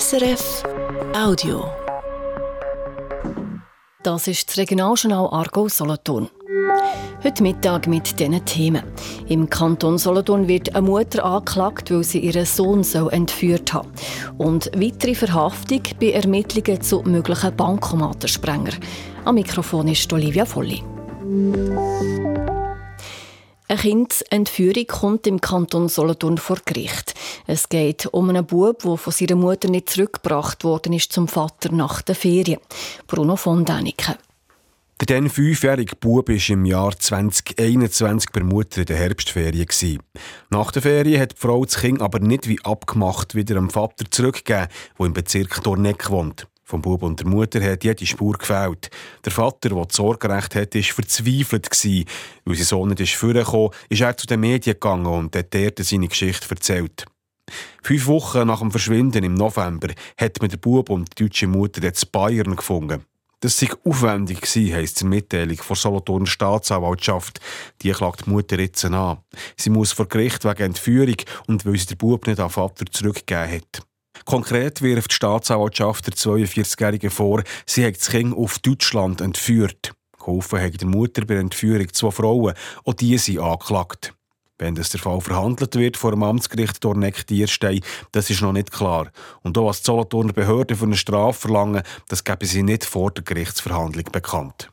SRF Audio. Das ist das Regionaljournal Argo Solothurn. Heute Mittag mit diesen Themen. Im Kanton Solothurn wird eine Mutter angeklagt, weil sie ihren Sohn so entführt hat. Und weitere Verhaftung bei Ermittlungen zu möglichen Bankomatensprenger. Am Mikrofon ist Olivia Volli. Eine Kindsentführung kommt im Kanton Solothurn vor Gericht. Es geht um einen Bub, der von seiner Mutter nicht zurückgebracht worden ist zum Vater nach der Ferien. Bruno von Däniken. Der dann fünfjährige Bub war im Jahr 2021 bei Mutter in der Herbstferien. Nach der Ferien hat die Frau das Kind aber nicht wie abgemacht wieder dem Vater zurückgegeben, der im Bezirk Dorneck wohnt. Vom Bub und der Mutter hat jede Spur gefehlt. Der Vater, der das Sorgerecht hat, war verzweifelt. Weil sein Sohn nicht vorgekommen ist, er zu den Medien gegangen und hat dort seine Geschichte erzählt. Fünf Wochen nach dem Verschwinden im November hat man den Bub und die deutsche Mutter jetzt Bayern gefunden. Das sei aufwendig gewesen, heisst der Mitteilung von Solothurner Staatsanwaltschaft. Die klagt die Mutter jetzt an. Sie muss vor Gericht wegen Entführung und weil sie den Bub nicht an Vater zurückgegeben hat. Konkret wirft die Staatsanwaltschaft der 42-Jährigen vor, sie hat das Kind auf Deutschland entführt. Geholfen hat der Mutter bei der Entführung zwei Frauen, auch die sind angeklagt. Wenn das der Fall verhandelt wird vor dem Amtsgericht Dorneck-Dierstein, das ist noch nicht klar. Und auch was die Solothurner Behörden für eine Strafe verlangen, das geben sie nicht vor der Gerichtsverhandlung bekannt.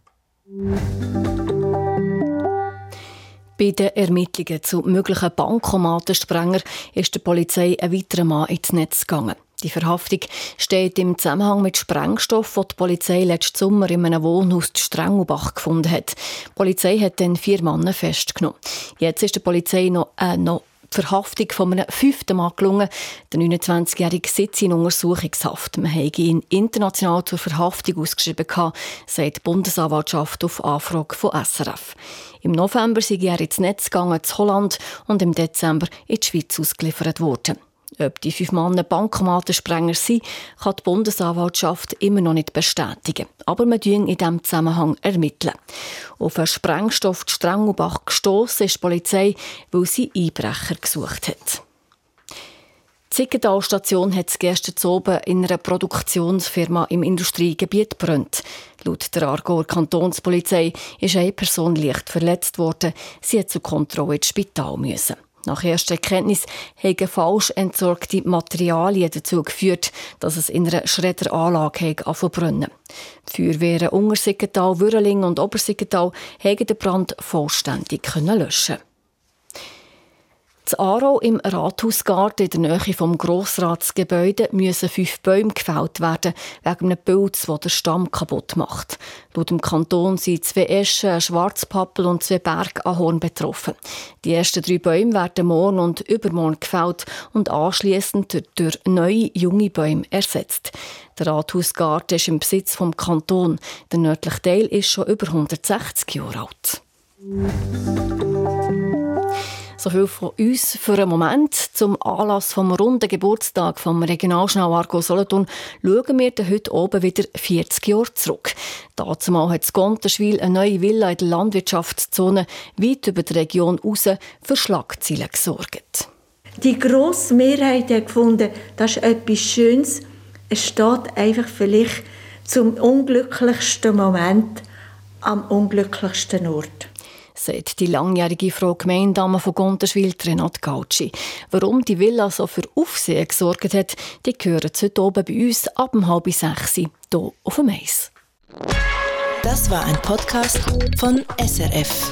Bei den Ermittlungen zu möglichen Bankomatensprenger ist der Polizei ein weiterer Mann ins Netz gegangen. Die Verhaftung steht im Zusammenhang mit Sprengstoff, den die Polizei letzten Sommer in einem Wohnhaus in Strengelbach gefunden hat. Die Polizei hat dann vier Männer festgenommen. Jetzt ist der Polizei noch, äh, noch die Verhaftung von einem fünften Mann gelungen. Der 29-Jährige sitzt in Untersuchungshaft. Man habe ihn international zur Verhaftung ausgeschrieben, sagt die Bundesanwaltschaft auf Anfrage von SRF. Im November sei er ins Netz gegangen, zu Holland und im Dezember in die Schweiz ausgeliefert worden. Ob die fünf Männer Bankomatensprenger sind, kann die Bundesanwaltschaft immer noch nicht bestätigen. Aber wir ermitteln in diesem Zusammenhang ermitteln. Auf einen Sprengstoff in Strengelbach gestossen ist die Polizei, weil sie Einbrecher gesucht hat. Die Zickental-Station hat gestern oben in einer Produktionsfirma im Industriegebiet brennt. Laut der Argauer Kantonspolizei ist eine Person leicht verletzt worden. Sie hat zur Kontrolle ins Spital müssen. Nach erster Erkenntnis haben falsch entsorgte Materialien dazu geführt, dass es in einer Schredderanlage brennen. Die Feuerwehren Untersiggental, Würreling und Obersiggental haben den Brand vollständig löschen in Aarau im Rathausgarten in der Nähe vom Grossratsgebäude müssen fünf Bäume gefällt werden, wegen einem Pilz, der den Stamm kaputt macht. Laut dem Kanton sind zwei Eschen, ein Schwarzpappel und zwei Bergahorn betroffen. Die ersten drei Bäume werden morgen und übermorgen gefällt und anschließend durch neue junge Bäume ersetzt. Der Rathausgarten ist im Besitz vom Kanton. Der nördliche Teil ist schon über 160 Jahre alt. So viel von uns für einen Moment. Zum Anlass vom runden Geburtstag vom Regionalschnau Argo Solothurn schauen wir heute oben wieder 40 Jahre zurück. Dazumal hat Gonterschwil eine neue Villa in der Landwirtschaftszone weit über die Region raus für Schlagzeilen gesorgt. Die grosse Mehrheit hat gefunden, das ist etwas Schönes. Es steht einfach vielleicht zum unglücklichsten Moment am unglücklichsten Ort sagt die langjährige Frau Gemeindame von Gonterschwil, Renate Gautschi. Warum die Villa so für Aufsehen gesorgt hat, die hören heute oben bei uns ab um halb sechs hier auf dem Eis. Das war ein Podcast von SRF.